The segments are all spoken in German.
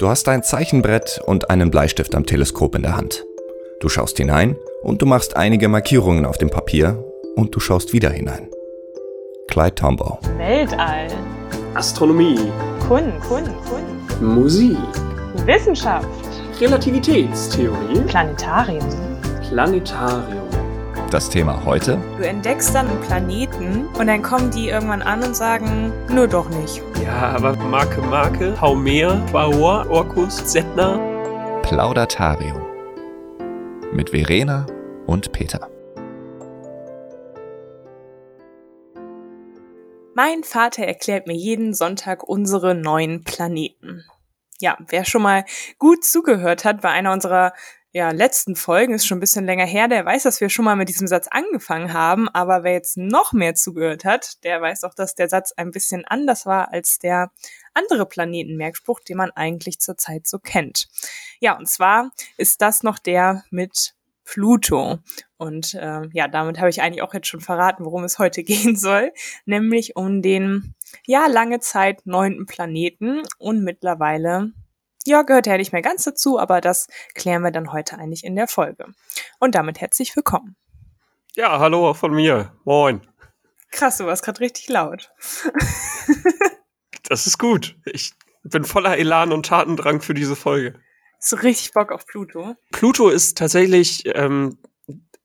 Du hast ein Zeichenbrett und einen Bleistift am Teleskop in der Hand. Du schaust hinein und du machst einige Markierungen auf dem Papier und du schaust wieder hinein. Clyde Tombaugh. Weltall. Astronomie. Kunst. Kunst. Kunst. Musik. Wissenschaft. Relativitätstheorie. Planetarium. Planetarium. Das Thema heute? Du entdeckst dann einen Planeten und dann kommen die irgendwann an und sagen, nur doch nicht. Ja, aber Marke, Marke, Haumea, Quaoa, Orkus, Setna. Plaudatarium. Mit Verena und Peter. Mein Vater erklärt mir jeden Sonntag unsere neuen Planeten. Ja, wer schon mal gut zugehört hat bei einer unserer ja, letzten Folgen, ist schon ein bisschen länger her, der weiß, dass wir schon mal mit diesem Satz angefangen haben, aber wer jetzt noch mehr zugehört hat, der weiß auch, dass der Satz ein bisschen anders war als der andere Planetenmerkspruch, den man eigentlich zurzeit so kennt. Ja, und zwar ist das noch der mit Pluto. Und äh, ja, damit habe ich eigentlich auch jetzt schon verraten, worum es heute gehen soll, nämlich um den ja lange Zeit neunten Planeten und mittlerweile ja, gehört ja nicht mehr ganz dazu, aber das klären wir dann heute eigentlich in der Folge. Und damit herzlich willkommen. Ja, hallo von mir. Moin. Krass, du warst gerade richtig laut. das ist gut. Ich bin voller Elan und Tatendrang für diese Folge. So richtig Bock auf Pluto. Pluto ist tatsächlich ähm,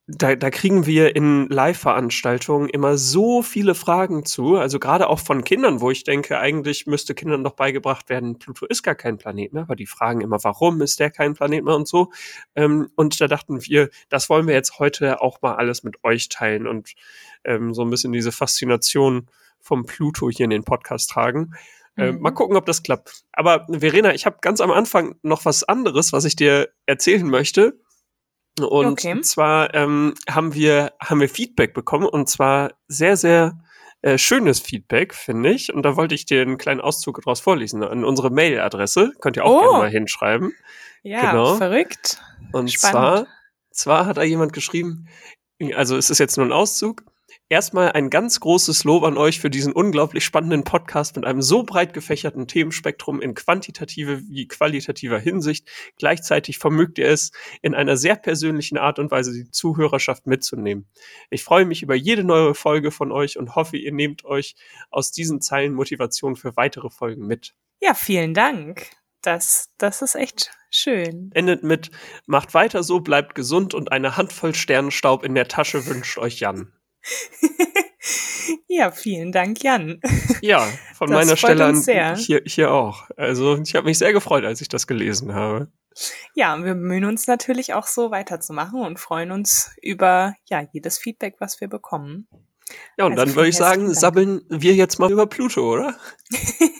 da, da kriegen wir in Live-Veranstaltungen immer so viele Fragen zu, also gerade auch von Kindern, wo ich denke, eigentlich müsste Kindern doch beigebracht werden, Pluto ist gar kein Planet mehr, aber die fragen immer, warum ist der kein Planet mehr und so. Ähm, und da dachten wir, das wollen wir jetzt heute auch mal alles mit euch teilen und ähm, so ein bisschen diese Faszination vom Pluto hier in den Podcast tragen. Äh, mhm. Mal gucken, ob das klappt. Aber Verena, ich habe ganz am Anfang noch was anderes, was ich dir erzählen möchte. Und okay. zwar ähm, haben wir haben wir Feedback bekommen und zwar sehr sehr äh, schönes Feedback finde ich und da wollte ich dir einen kleinen Auszug daraus vorlesen an unsere Mailadresse könnt ihr auch oh. gerne mal hinschreiben. Ja, genau. verrückt. Und Spannend. zwar zwar hat da jemand geschrieben, also es ist jetzt nur ein Auszug. Erstmal ein ganz großes Lob an euch für diesen unglaublich spannenden Podcast mit einem so breit gefächerten Themenspektrum in quantitative wie qualitativer Hinsicht. Gleichzeitig vermögt ihr es, in einer sehr persönlichen Art und Weise die Zuhörerschaft mitzunehmen. Ich freue mich über jede neue Folge von euch und hoffe, ihr nehmt euch aus diesen Zeilen Motivation für weitere Folgen mit. Ja, vielen Dank. Das, das ist echt schön. Endet mit, macht weiter so, bleibt gesund und eine Handvoll Sternenstaub in der Tasche wünscht euch Jan. ja, vielen Dank, Jan. Ja, von das meiner Stelle an hier, hier auch. Also ich habe mich sehr gefreut, als ich das gelesen habe. Ja, wir bemühen uns natürlich auch so weiterzumachen und freuen uns über ja jedes Feedback, was wir bekommen. Ja, und also dann würde ich sagen, Dank. sabbeln wir jetzt mal über Pluto, oder?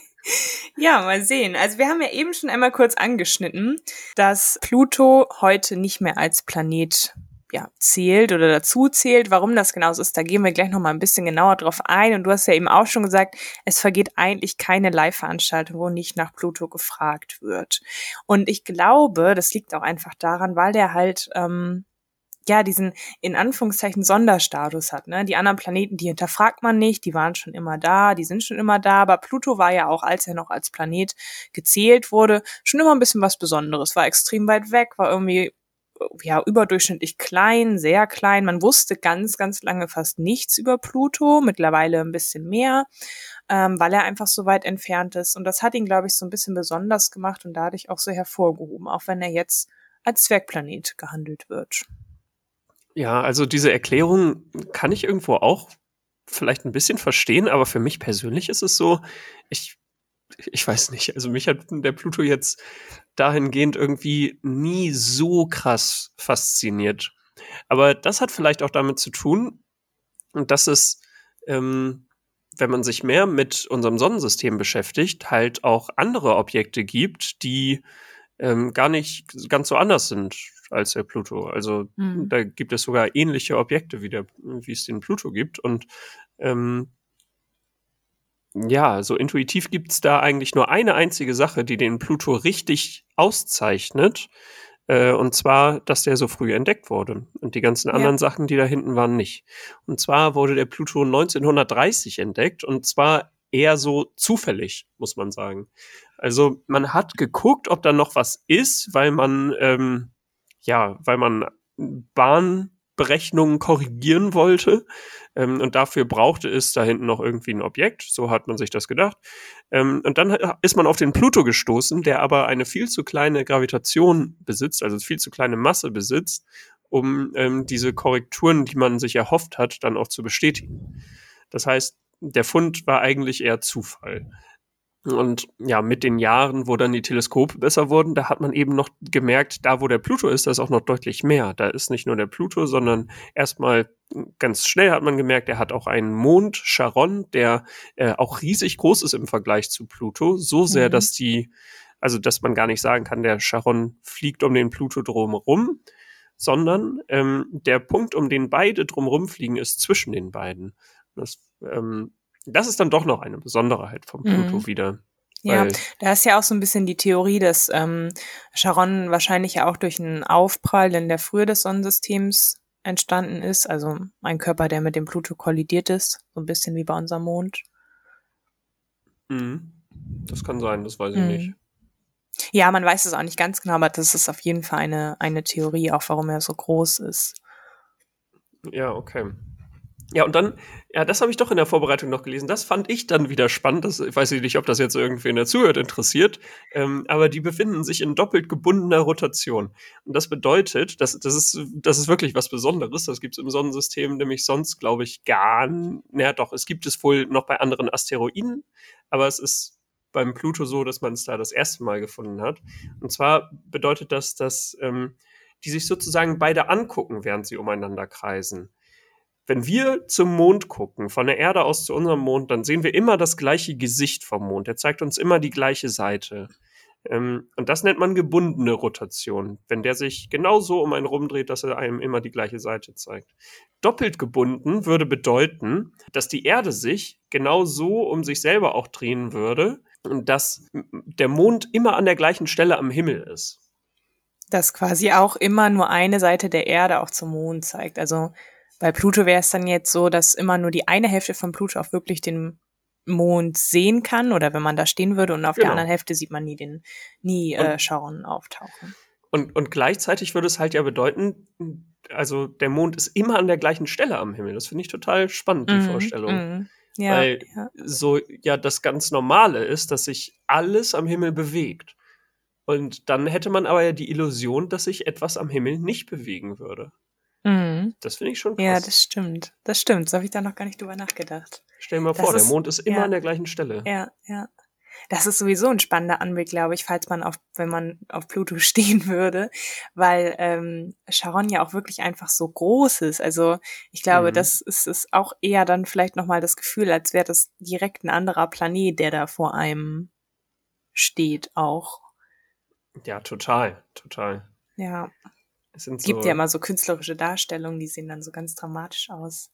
Ja, mal sehen. Also wir haben ja eben schon einmal kurz angeschnitten, dass Pluto heute nicht mehr als Planet ja, zählt oder dazu zählt. Warum das genau so ist, da gehen wir gleich nochmal ein bisschen genauer drauf ein. Und du hast ja eben auch schon gesagt, es vergeht eigentlich keine Live-Veranstaltung, wo nicht nach Pluto gefragt wird. Und ich glaube, das liegt auch einfach daran, weil der halt, ähm, ja, diesen in Anführungszeichen Sonderstatus hat. Ne? Die anderen Planeten, die hinterfragt man nicht, die waren schon immer da, die sind schon immer da, aber Pluto war ja auch, als er noch als Planet gezählt wurde, schon immer ein bisschen was Besonderes, war extrem weit weg, war irgendwie ja, überdurchschnittlich klein, sehr klein. Man wusste ganz, ganz lange fast nichts über Pluto, mittlerweile ein bisschen mehr, ähm, weil er einfach so weit entfernt ist. Und das hat ihn, glaube ich, so ein bisschen besonders gemacht und dadurch auch so hervorgehoben, auch wenn er jetzt als Zwergplanet gehandelt wird. Ja, also diese Erklärung kann ich irgendwo auch vielleicht ein bisschen verstehen, aber für mich persönlich ist es so, ich ich weiß nicht, also mich hat der Pluto jetzt dahingehend irgendwie nie so krass fasziniert. Aber das hat vielleicht auch damit zu tun, dass es, ähm, wenn man sich mehr mit unserem Sonnensystem beschäftigt, halt auch andere Objekte gibt, die ähm, gar nicht ganz so anders sind als der Pluto. Also mhm. da gibt es sogar ähnliche Objekte, wie, der, wie es den Pluto gibt. Und ähm, ja, so intuitiv gibt's da eigentlich nur eine einzige Sache, die den Pluto richtig auszeichnet. Äh, und zwar, dass der so früh entdeckt wurde. Und die ganzen anderen ja. Sachen, die da hinten waren, nicht. Und zwar wurde der Pluto 1930 entdeckt. Und zwar eher so zufällig, muss man sagen. Also man hat geguckt, ob da noch was ist, weil man ähm, ja, weil man Bahnberechnungen korrigieren wollte. Ähm, und dafür brauchte es da hinten noch irgendwie ein Objekt. So hat man sich das gedacht. Ähm, und dann ist man auf den Pluto gestoßen, der aber eine viel zu kleine Gravitation besitzt, also viel zu kleine Masse besitzt, um ähm, diese Korrekturen, die man sich erhofft hat, dann auch zu bestätigen. Das heißt, der Fund war eigentlich eher Zufall. Und ja, mit den Jahren, wo dann die Teleskope besser wurden, da hat man eben noch gemerkt, da wo der Pluto ist, da ist auch noch deutlich mehr. Da ist nicht nur der Pluto, sondern erstmal ganz schnell hat man gemerkt, er hat auch einen Mond, Charon, der äh, auch riesig groß ist im Vergleich zu Pluto. So sehr, mhm. dass die, also dass man gar nicht sagen kann, der Charon fliegt um den Pluto drumherum, sondern ähm, der Punkt, um den beide drumherum fliegen, ist zwischen den beiden. Das ähm, das ist dann doch noch eine Besonderheit vom Pluto mhm. wieder. Ja, da ist ja auch so ein bisschen die Theorie, dass ähm, Charon wahrscheinlich ja auch durch einen Aufprall in der Frühe des Sonnensystems entstanden ist. Also ein Körper, der mit dem Pluto kollidiert ist, so ein bisschen wie bei unserem Mond. Mhm. Das kann sein, das weiß ich mhm. nicht. Ja, man weiß es auch nicht ganz genau, aber das ist auf jeden Fall eine, eine Theorie, auch warum er so groß ist. Ja, okay. Ja, und dann, ja, das habe ich doch in der Vorbereitung noch gelesen. Das fand ich dann wieder spannend. Das, ich weiß nicht, ob das jetzt irgendwen dazuhört interessiert, ähm, aber die befinden sich in doppelt gebundener Rotation. Und das bedeutet, dass, das, ist, das ist wirklich was Besonderes. Das gibt es im Sonnensystem nämlich sonst, glaube ich, gar nicht. Naja, doch, es gibt es wohl noch bei anderen Asteroiden, aber es ist beim Pluto so, dass man es da das erste Mal gefunden hat. Und zwar bedeutet das, dass ähm, die sich sozusagen beide angucken, während sie umeinander kreisen wenn wir zum Mond gucken, von der Erde aus zu unserem Mond, dann sehen wir immer das gleiche Gesicht vom Mond. Er zeigt uns immer die gleiche Seite. Ähm, und das nennt man gebundene Rotation, wenn der sich genau so um einen rumdreht, dass er einem immer die gleiche Seite zeigt. Doppelt gebunden würde bedeuten, dass die Erde sich genau so um sich selber auch drehen würde und dass der Mond immer an der gleichen Stelle am Himmel ist. Dass quasi auch immer nur eine Seite der Erde auch zum Mond zeigt. Also bei Pluto wäre es dann jetzt so, dass immer nur die eine Hälfte von Pluto auch wirklich den Mond sehen kann oder wenn man da stehen würde und auf genau. der anderen Hälfte sieht man nie den, nie äh, Charon auftauchen. Und, und gleichzeitig würde es halt ja bedeuten, also der Mond ist immer an der gleichen Stelle am Himmel. Das finde ich total spannend, die mm, Vorstellung. Mm, ja, Weil ja. so ja das ganz Normale ist, dass sich alles am Himmel bewegt. Und dann hätte man aber ja die Illusion, dass sich etwas am Himmel nicht bewegen würde. Mhm. Das finde ich schon krass. Ja, das stimmt. Das stimmt. So habe ich da noch gar nicht drüber nachgedacht. Stell dir mal das vor, ist, der Mond ist immer ja, an der gleichen Stelle. Ja, ja. Das ist sowieso ein spannender Anblick, glaube ich, falls man auf, wenn man auf Pluto stehen würde, weil ähm, Charon ja auch wirklich einfach so groß ist. Also ich glaube, mhm. das ist, ist auch eher dann vielleicht nochmal das Gefühl, als wäre das direkt ein anderer Planet, der da vor einem steht auch. Ja, total, total. Ja. Es sind gibt so ja immer so künstlerische Darstellungen, die sehen dann so ganz dramatisch aus.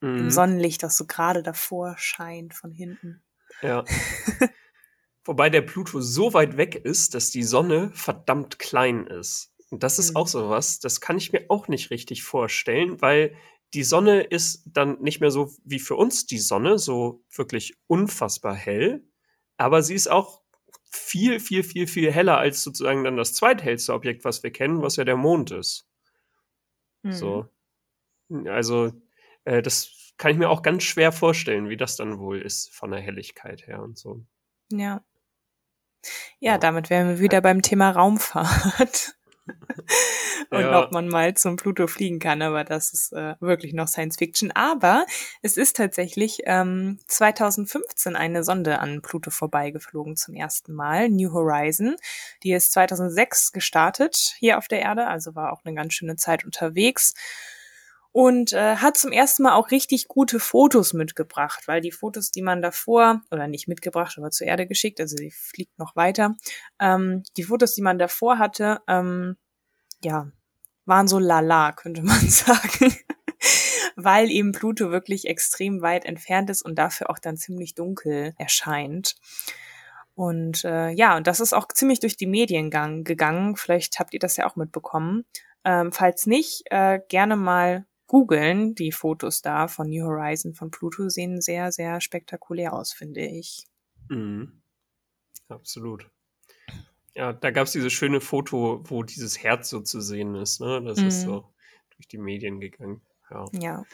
Mhm. Im Sonnenlicht, das so gerade davor scheint von hinten. Ja. Wobei der Pluto so weit weg ist, dass die Sonne verdammt klein ist. Und das ist mhm. auch so was, das kann ich mir auch nicht richtig vorstellen, weil die Sonne ist dann nicht mehr so wie für uns die Sonne, so wirklich unfassbar hell, aber sie ist auch viel, viel, viel, viel heller als sozusagen dann das zweithellste Objekt, was wir kennen, was ja der Mond ist. Mhm. So. Also, äh, das kann ich mir auch ganz schwer vorstellen, wie das dann wohl ist von der Helligkeit her und so. Ja. Ja, damit wären wir wieder beim Thema Raumfahrt. und ja. ob man mal zum Pluto fliegen kann, aber das ist äh, wirklich noch Science Fiction. Aber es ist tatsächlich ähm, 2015 eine Sonde an Pluto vorbeigeflogen zum ersten Mal, New Horizon. Die ist 2006 gestartet hier auf der Erde, also war auch eine ganz schöne Zeit unterwegs und äh, hat zum ersten Mal auch richtig gute Fotos mitgebracht, weil die Fotos, die man davor, oder nicht mitgebracht, aber zur Erde geschickt, also sie fliegt noch weiter, ähm, die Fotos, die man davor hatte, ähm, ja, waren so lala, könnte man sagen. weil eben Pluto wirklich extrem weit entfernt ist und dafür auch dann ziemlich dunkel erscheint. Und äh, ja, und das ist auch ziemlich durch die Medien gegangen. Vielleicht habt ihr das ja auch mitbekommen. Ähm, falls nicht, äh, gerne mal googeln. Die Fotos da von New Horizon von Pluto sehen sehr, sehr spektakulär aus, finde ich. Mhm. absolut. Ja, da gab es dieses schöne Foto, wo dieses Herz so zu sehen ist. Ne? Das Mhm. ist so durch die Medien gegangen. Ja. Ja.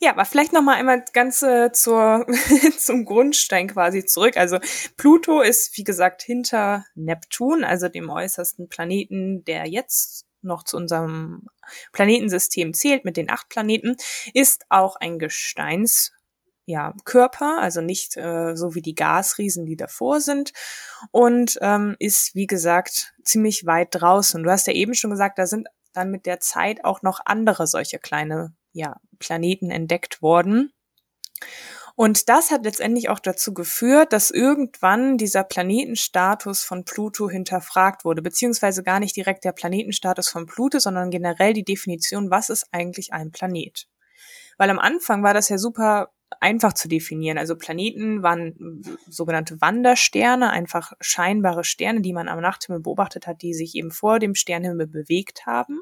Ja, aber vielleicht noch mal einmal ganz äh, zur, zum Grundstein quasi zurück. Also Pluto ist, wie gesagt, hinter Neptun, also dem äußersten Planeten, der jetzt noch zu unserem Planetensystem zählt mit den acht Planeten, ist auch ein Gesteins ja, Körper, also nicht äh, so wie die Gasriesen, die davor sind, und ähm, ist, wie gesagt, ziemlich weit draußen. Du hast ja eben schon gesagt, da sind dann mit der Zeit auch noch andere solche kleine ja, Planeten entdeckt worden. Und das hat letztendlich auch dazu geführt, dass irgendwann dieser Planetenstatus von Pluto hinterfragt wurde, beziehungsweise gar nicht direkt der Planetenstatus von Pluto, sondern generell die Definition, was ist eigentlich ein Planet? Weil am Anfang war das ja super einfach zu definieren. Also Planeten waren sogenannte Wandersterne, einfach scheinbare Sterne, die man am Nachthimmel beobachtet hat, die sich eben vor dem Sternhimmel bewegt haben.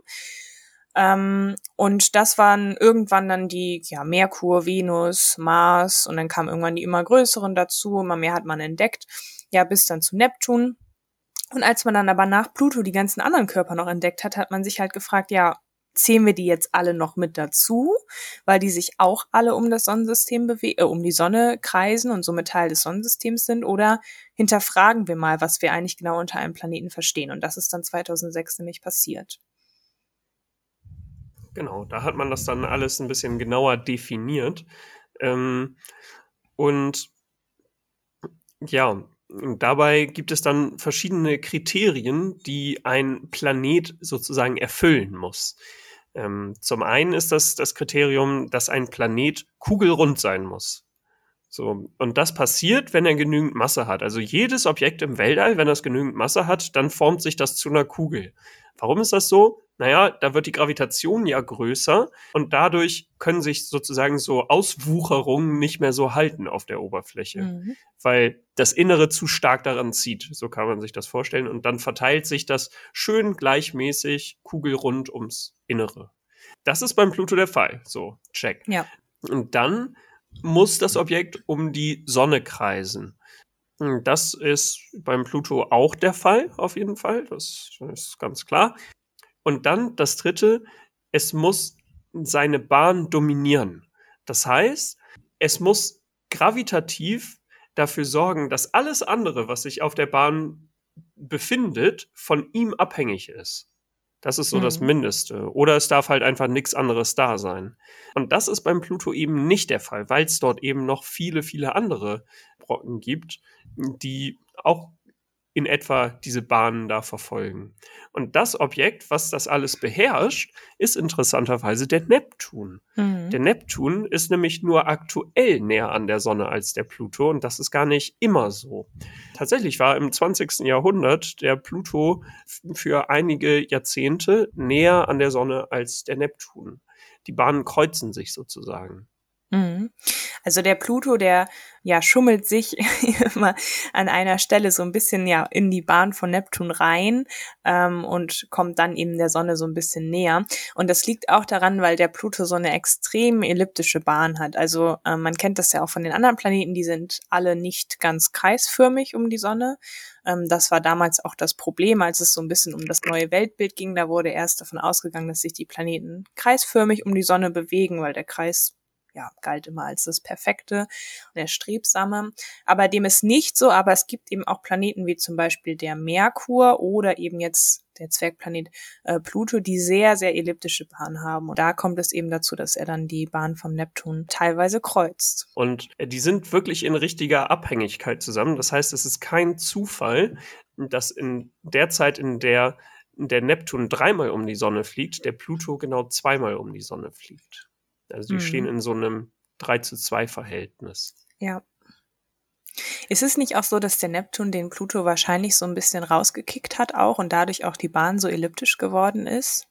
Ähm, und das waren irgendwann dann die ja, Merkur, Venus, Mars und dann kamen irgendwann die immer größeren dazu, immer mehr hat man entdeckt, ja, bis dann zu Neptun. Und als man dann aber nach Pluto die ganzen anderen Körper noch entdeckt hat, hat man sich halt gefragt, ja, zählen wir die jetzt alle noch mit dazu, weil die sich auch alle um das Sonnensystem bewegen, äh, um die Sonne kreisen und somit Teil des Sonnensystems sind, oder hinterfragen wir mal, was wir eigentlich genau unter einem Planeten verstehen. Und das ist dann 2006 nämlich passiert. Genau, da hat man das dann alles ein bisschen genauer definiert. Ähm, und ja, dabei gibt es dann verschiedene Kriterien, die ein Planet sozusagen erfüllen muss. Ähm, zum einen ist das das Kriterium, dass ein Planet kugelrund sein muss. So, und das passiert, wenn er genügend Masse hat. Also jedes Objekt im Weltall, wenn es genügend Masse hat, dann formt sich das zu einer Kugel. Warum ist das so? Naja, da wird die Gravitation ja größer und dadurch können sich sozusagen so Auswucherungen nicht mehr so halten auf der Oberfläche, Mhm. weil das Innere zu stark daran zieht. So kann man sich das vorstellen. Und dann verteilt sich das schön gleichmäßig kugelrund ums Innere. Das ist beim Pluto der Fall. So, check. Ja. Und dann muss das Objekt um die Sonne kreisen. Das ist beim Pluto auch der Fall, auf jeden Fall. Das ist ganz klar. Und dann das dritte, es muss seine Bahn dominieren. Das heißt, es muss gravitativ dafür sorgen, dass alles andere, was sich auf der Bahn befindet, von ihm abhängig ist. Das ist so das Mhm. Mindeste. Oder es darf halt einfach nichts anderes da sein. Und das ist beim Pluto eben nicht der Fall, weil es dort eben noch viele, viele andere Brocken gibt, die auch in etwa diese Bahnen da verfolgen. Und das Objekt, was das alles beherrscht, ist interessanterweise der Neptun. Mhm. Der Neptun ist nämlich nur aktuell näher an der Sonne als der Pluto und das ist gar nicht immer so. Tatsächlich war im 20. Jahrhundert der Pluto für einige Jahrzehnte näher an der Sonne als der Neptun. Die Bahnen kreuzen sich sozusagen. Mhm. Also der Pluto, der ja schummelt sich immer an einer Stelle so ein bisschen ja in die Bahn von Neptun rein ähm, und kommt dann eben der Sonne so ein bisschen näher. Und das liegt auch daran, weil der Pluto so eine extrem elliptische Bahn hat. Also ähm, man kennt das ja auch von den anderen Planeten, die sind alle nicht ganz kreisförmig um die Sonne. Ähm, das war damals auch das Problem, als es so ein bisschen um das neue Weltbild ging. Da wurde erst davon ausgegangen, dass sich die Planeten kreisförmig um die Sonne bewegen, weil der Kreis ja, galt immer als das Perfekte der Strebsame. Aber dem ist nicht so, aber es gibt eben auch Planeten wie zum Beispiel der Merkur oder eben jetzt der Zwergplanet äh, Pluto, die sehr, sehr elliptische Bahnen haben. Und da kommt es eben dazu, dass er dann die Bahn vom Neptun teilweise kreuzt. Und äh, die sind wirklich in richtiger Abhängigkeit zusammen. Das heißt, es ist kein Zufall, dass in der Zeit, in der der Neptun dreimal um die Sonne fliegt, der Pluto genau zweimal um die Sonne fliegt. Also die Mhm. stehen in so einem 3 zu 2 Verhältnis. Ja. Ist es nicht auch so, dass der Neptun den Pluto wahrscheinlich so ein bisschen rausgekickt hat auch und dadurch auch die Bahn so elliptisch geworden ist?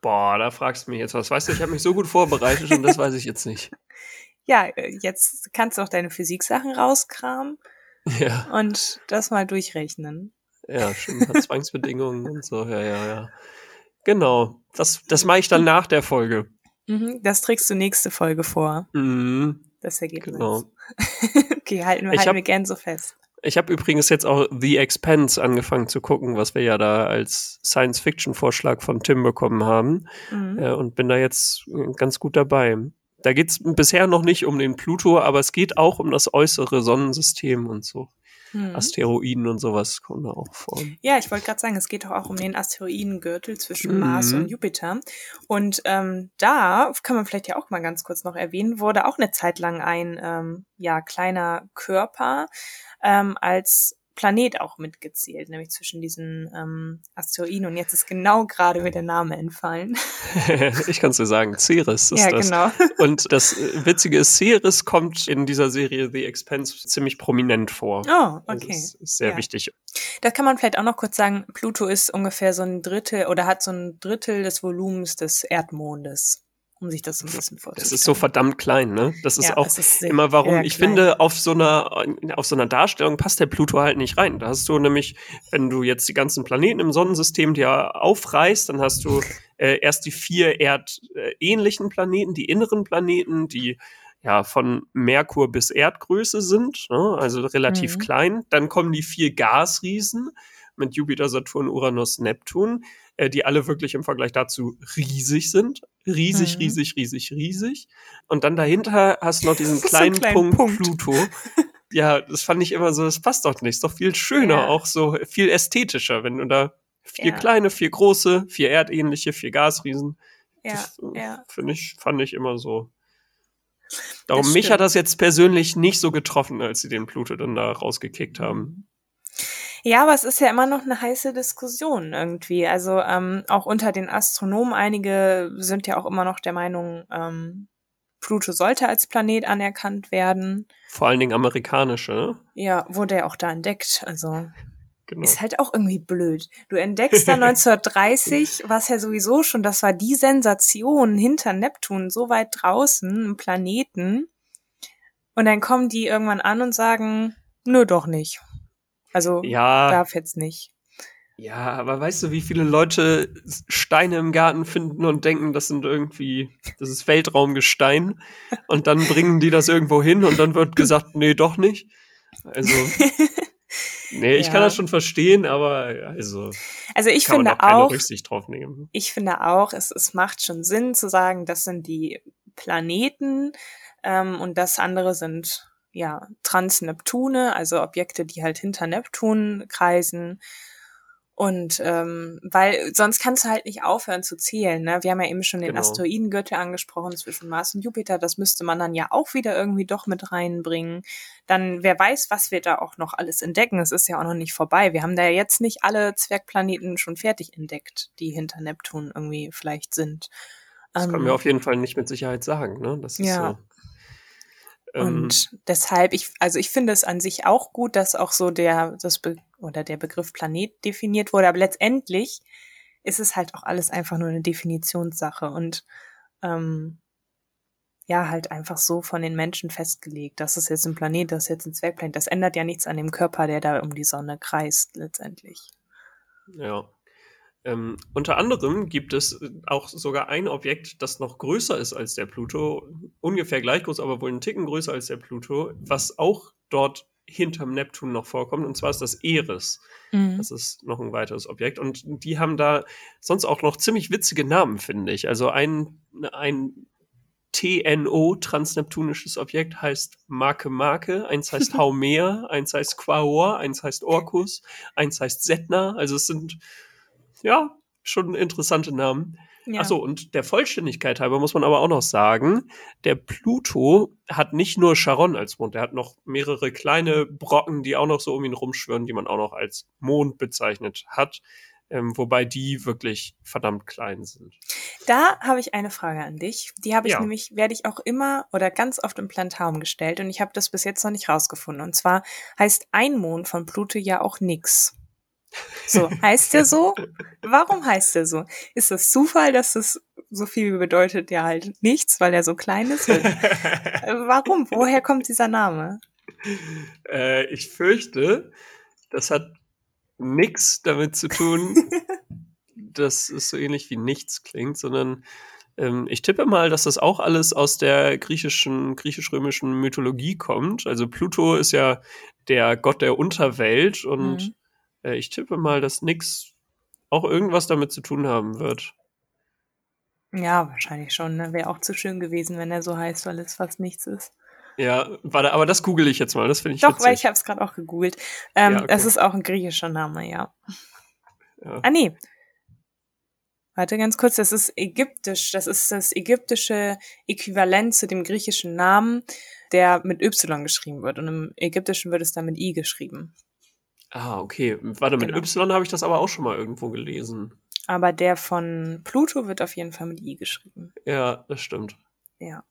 Boah, da fragst du mich jetzt was. Weißt du, ich habe mich so gut vorbereitet und das weiß ich jetzt nicht. Ja, äh, jetzt kannst du auch deine Physiksachen rauskramen Ja, und das mal durchrechnen. ja, paar Zwangsbedingungen und so. Ja, ja, ja. Genau. Das, das mache ich dann nach der Folge. Mhm, das trägst du nächste Folge vor, Mhm, das Ergebnis. genau. okay, halten wir, Ich halten hab- wir gern so fest. Ich habe übrigens jetzt auch The Expanse angefangen zu gucken, was wir ja da als Science-Fiction-Vorschlag von Tim bekommen haben. Mhm. Äh, und bin da jetzt äh, ganz gut dabei. Da geht's bisher noch nicht um den Pluto, aber es geht auch um das äußere Sonnensystem und so. Mhm. Asteroiden und sowas kommen da auch vor. Ja, ich wollte gerade sagen, es geht doch auch um den Asteroidengürtel zwischen Mhm. Mars und Jupiter. Und ähm, da kann man vielleicht ja auch mal ganz kurz noch erwähnen, wurde auch eine Zeit lang ein ähm, ja kleiner Körper ähm, als Planet auch mitgezählt, nämlich zwischen diesen ähm, Asteroiden. Und jetzt ist genau gerade mir der Name entfallen. ich kann es dir sagen, Ceres ist ja, das. genau. Und das äh, Witzige ist, Ceres kommt in dieser Serie The Expanse ziemlich prominent vor. Oh, Also okay. ist, ist sehr Ja. wichtig. Das kann man vielleicht auch noch kurz sagen. Pluto ist ungefähr so ein Drittel oder hat so ein Drittel des Volumens des Erdmondes, um sich das ein bisschen vorzustellen. Das ist so verdammt klein, ne? Das ist Ja, auch ist sehr- immer warum. Ich klein. finde, auf so einer, auf so einer Darstellung passt der Pluto halt nicht rein. Da hast du nämlich, wenn du jetzt die ganzen Planeten im Sonnensystem dir aufreißt, dann hast du äh, erst die vier erdähnlichen Planeten, die inneren Planeten, die ja von Merkur bis Erdgröße sind, ne? also relativ Mhm. klein. Dann kommen die vier Gasriesen mit Jupiter, Saturn, Uranus, Neptun, äh, die alle wirklich im Vergleich dazu riesig sind. Riesig, Mhm. riesig, riesig, riesig. Und dann dahinter hast du noch diesen So einen kleinen, kleinen Punkt, Punkt. Pluto. Ja, das fand ich immer so, das passt doch nicht. Ist doch viel schöner, Ja. auch so viel ästhetischer, wenn du da vier Ja. kleine, vier große, vier erdähnliche, vier Gasriesen. Ja, das äh, ja. finde ich, fand ich immer so. Darum, mich hat das jetzt persönlich nicht so getroffen, als sie den Pluto dann da rausgekickt haben. Ja, aber es ist ja immer noch eine heiße Diskussion irgendwie. Also ähm, auch unter den Astronomen, einige sind ja auch immer noch der Meinung, ähm, Pluto sollte als Planet anerkannt werden. Vor allen Dingen amerikanische, ne? Ja, wurde ja auch da entdeckt. Also Genau. ist halt auch irgendwie blöd. Du entdeckst da 1930, was ja sowieso schon, das war die Sensation hinter Neptun, so weit draußen, im Planeten. Und dann kommen die irgendwann an und sagen, nö, doch nicht. Also Ja, darf jetzt nicht. ja, aber weißt du, wie viele Leute Steine im Garten finden und denken, das sind irgendwie, das ist Weltraumgestein und dann bringen die das irgendwo hin und dann wird gesagt, nee, doch nicht. Also, nee, ich Ja. kann das schon verstehen, aber also Also ich kann man finde auch keine auch, Rücksicht drauf nehmen. ich finde auch, es, es macht schon Sinn zu sagen, das sind die Planeten ähm, und das andere sind ja Transneptune, also Objekte, die halt hinter Neptun kreisen. Und ähm, weil sonst kannst du halt nicht aufhören zu zählen. Ne? Wir haben ja eben schon den Genau. Asteroidengürtel angesprochen zwischen Mars und Jupiter. Das müsste man dann ja auch wieder irgendwie doch mit reinbringen. Dann wer weiß, was wir da auch noch alles entdecken. Es ist ja auch noch nicht vorbei. Wir haben da ja jetzt nicht alle Zwergplaneten schon fertig entdeckt, die hinter Neptun irgendwie vielleicht sind. Das Ähm, können wir auf jeden Fall nicht mit Sicherheit sagen, ne? Das ist Ja. so. Ähm, Und deshalb, ich, also ich finde es an sich auch gut, dass auch so der, das Be oder der Begriff Planet definiert wurde, aber letztendlich ist es halt auch alles einfach nur eine Definitionssache und ähm, ja, halt einfach so von den Menschen festgelegt. Das ist jetzt ein Planet, das ist jetzt ein Zwergplanet. Das ändert ja nichts an dem Körper, der da um die Sonne kreist, letztendlich. Ja. Ähm, unter anderem gibt es äh, auch sogar ein Objekt, das noch größer ist als der Pluto, ungefähr gleich groß, aber wohl einen Ticken größer als der Pluto, was auch dort hinterm Neptun noch vorkommt, und zwar ist das Eris. Mhm. Das ist noch ein weiteres Objekt. Und die haben da sonst auch noch ziemlich witzige Namen, finde ich. Also ein, ein TNO, transneptunisches Objekt, heißt Marke Marke, eins heißt Haumea, eins heißt Quaor, eins heißt Orcus, eins heißt Setna. Also es sind, ja, schon interessante Namen. Ja. Achso, und der Vollständigkeit halber muss man aber auch noch sagen, der Pluto hat nicht nur Charon als Mond, der hat noch mehrere kleine Brocken, die auch noch so um ihn rumschwirren, die man auch noch als Mond bezeichnet hat, ähm, wobei die wirklich verdammt klein sind. Da habe ich eine Frage an dich. Die habe ich Ja. nämlich, werde ich auch immer oder ganz oft im Planetarium gestellt und ich habe das bis jetzt noch nicht rausgefunden. Und zwar heißt ein Mond von Pluto ja auch nix. So, heißt der so? Warum heißt der so? Ist das Zufall, dass das so viel bedeutet? Ja, halt nichts, weil er so klein ist. Äh, Warum? Woher kommt dieser Name? äh, ich fürchte, das hat nix damit zu tun, dass es so ähnlich wie nichts klingt, sondern Ähm, ich tippe mal, dass das auch alles aus der griechischen, griechisch-römischen Mythologie kommt. Also Pluto ist ja der Gott der Unterwelt und Mhm. Äh, ich tippe mal, dass nix auch irgendwas damit zu tun haben wird. Ja, wahrscheinlich schon. Ne? Wäre auch zu schön gewesen, wenn er so heißt, weil es fast nichts ist. Ja, warte, aber das google ich jetzt mal. Das finde ich Doch, witzig. weil ich habe es gerade auch gegoogelt. Ähm, Ja, okay. Es ist auch ein griechischer Name, ja. Ja. Ah, nee. Warte ganz kurz, das ist ägyptisch. Das ist das ägyptische Äquivalent zu dem griechischen Namen, der mit Y geschrieben wird. Und im Ägyptischen wird es dann mit I geschrieben. Ah, okay. Warte, mit Genau. Y habe ich das aber auch schon mal irgendwo gelesen. Aber der von Pluto wird auf jeden Fall mit I geschrieben. Ja, das stimmt. Ja.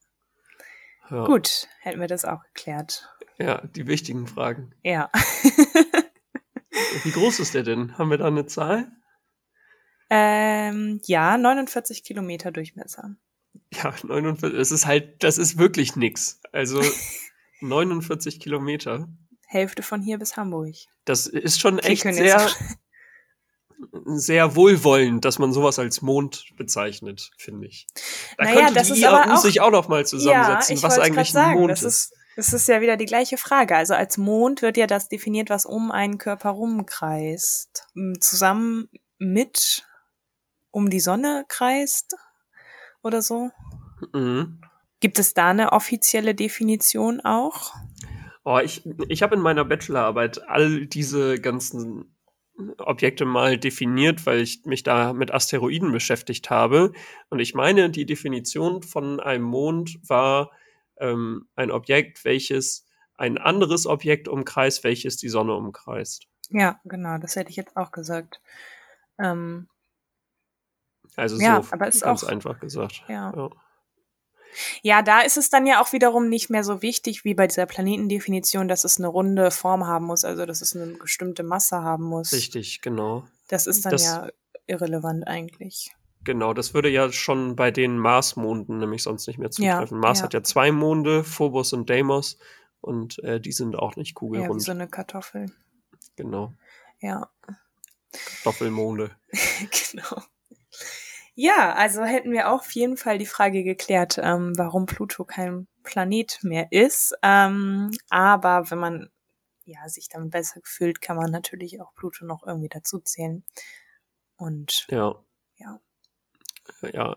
Ja. Gut, hätten wir das auch geklärt. Ja, die wichtigen Fragen. Ja. Wie groß ist der denn? Haben wir da eine Zahl? ähm, ja, 49 Kilometer Durchmesser. Ja, 49. Es ist halt, das ist wirklich nix. Also 49 Kilometer. Hälfte von hier bis Hamburg. Das ist schon echt sehr, sehr wohlwollend, dass man sowas als Mond bezeichnet, finde ich. Da Naja, könnte das die ist aber auch- sich auch noch mal zusammensetzen, ich was eigentlich ein sagen, Mond das ist. ist. Das ist ja wieder die gleiche Frage. Also als Mond wird ja das definiert, was um einen Körper rumkreist. Zusammen mit um die Sonne kreist oder so. Mhm. Gibt es da eine offizielle Definition auch? Oh, ich ich habe in meiner Bachelorarbeit all diese ganzen Objekte mal definiert, weil ich mich da mit Asteroiden beschäftigt habe. Und ich meine, die Definition von einem Mond war ähm, ein Objekt, welches ein anderes Objekt umkreist, welches die Sonne umkreist. Ja, genau, das hätte ich jetzt auch gesagt. Ähm, Also Ja, so aber ist ganz auch- einfach gesagt. ja. Ja. Ja, da ist es dann ja auch wiederum nicht mehr so wichtig wie bei dieser Planetendefinition, dass es eine runde Form haben muss, also dass es eine bestimmte Masse haben muss. Richtig, genau. Das ist dann Das- ja irrelevant eigentlich. Genau, das würde ja schon bei den Mars-Monden nämlich sonst nicht mehr Ja, zutreffen. Mars ja. hat ja zwei Monde, Phobos und Deimos, und äh, die sind auch nicht Ja, kugelrund. wie so eine Kartoffel. Genau. Ja, Doppelmonde. genau. Ja, also hätten wir auch auf jeden Fall die Frage geklärt, ähm, warum Pluto kein Planet mehr ist. Ähm, aber wenn man ja, sich damit besser fühlt, kann man natürlich auch Pluto noch irgendwie dazu zählen. Und Ja. Ja. Ja.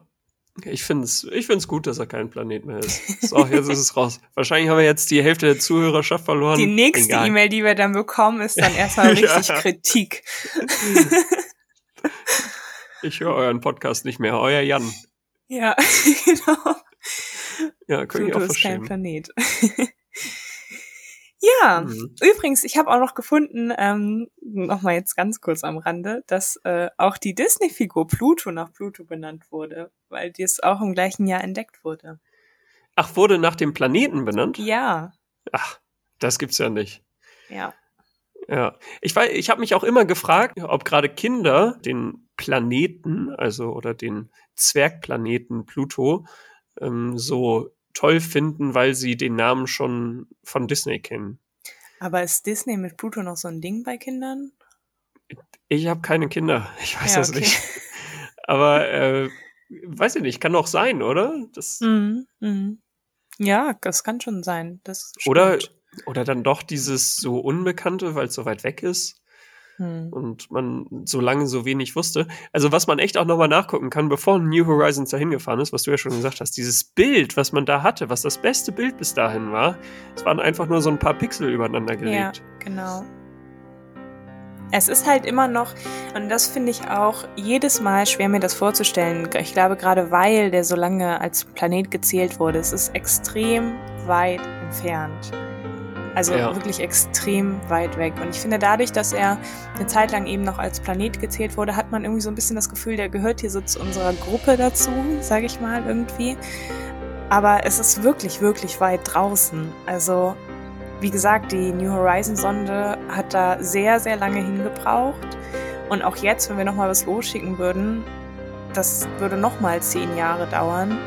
Ich finde es ich find's gut, dass er kein Planet mehr ist. So, jetzt ist es raus. Wahrscheinlich haben wir jetzt die Hälfte der Zuhörerschaft verloren. die nächste. E-Mail, die wir dann bekommen, ist dann erstmal richtig. Kritik. Ich höre euren Podcast nicht mehr. Euer Jan. Ja, genau. Ja, ich Pluto auch ist kein verstehen. Planet. ja, Mhm. übrigens, ich habe auch noch gefunden, ähm, nochmal jetzt ganz kurz am Rande, dass äh, auch die Disney-Figur Pluto nach Pluto benannt wurde, weil die es auch im gleichen Jahr entdeckt wurde. Ach, wurde nach dem Planeten benannt? Ja, Ach, das gibt's ja nicht. ja. Ja, ich weiß, ich habe mich auch immer gefragt, ob gerade Kinder den Planeten, also oder den Zwergplaneten Pluto, ähm, so toll finden, weil sie den Namen schon von Disney kennen. Aber ist Disney mit Pluto noch so ein Ding bei Kindern? Ich habe keine Kinder, ich weiß Ja, das okay. nicht. Aber äh, weiß ich nicht, kann doch sein, oder? Das, Mhm, mhm. Ja, das kann schon sein. Das oder, stimmt. Oder dann doch dieses so Unbekannte, weil es so weit weg ist. Hm. und man so lange so wenig wusste. Also was man echt auch nochmal nachgucken kann, bevor New Horizons dahin gefahren ist, was du ja schon gesagt hast, dieses Bild, was man da hatte, was das beste Bild bis dahin war, es waren einfach nur so ein paar Pixel übereinander Ja, gelegt. genau. Es ist halt immer noch, und das finde ich auch jedes Mal schwer mir das vorzustellen. Ich glaube, gerade weil der so lange als Planet gezählt wurde, es ist extrem weit entfernt. Also Ja. wirklich extrem weit weg. Und ich finde, dadurch, dass er eine Zeit lang eben noch als Planet gezählt wurde, hat man irgendwie so ein bisschen das Gefühl, der gehört hier so zu unserer Gruppe dazu, sage ich mal irgendwie. Aber es ist wirklich, wirklich weit draußen. Also wie gesagt, die New Horizon Sonde hat da sehr, sehr lange hingebraucht. Und auch jetzt, wenn wir nochmal was losschicken würden, das würde nochmal zehn Jahre dauern.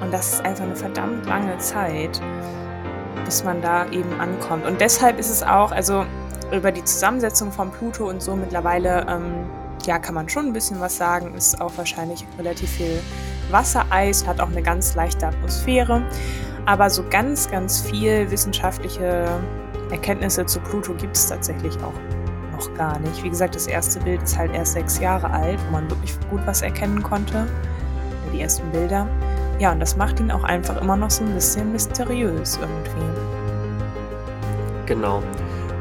Und das ist einfach eine verdammt lange Zeit, bis man da eben ankommt. Und deshalb ist es auch, also über die Zusammensetzung von Pluto und so mittlerweile, ähm, ja, kann man schon ein bisschen was sagen. Ist auch wahrscheinlich relativ viel Wassereis, hat auch eine ganz leichte Atmosphäre. Aber so ganz, ganz viel wissenschaftliche Erkenntnisse zu Pluto gibt es tatsächlich auch noch gar nicht. Wie gesagt, das erste Bild ist halt erst sechs Jahre alt, wo man wirklich gut was erkennen konnte. Die ersten Bilder. Ja, und das macht ihn auch einfach immer noch so ein bisschen mysteriös irgendwie. Genau.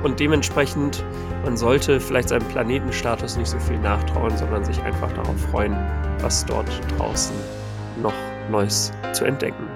Und dementsprechend, man sollte vielleicht seinem Planetenstatus nicht so viel nachtrauen, sondern sich einfach darauf freuen, was dort draußen noch Neues zu entdecken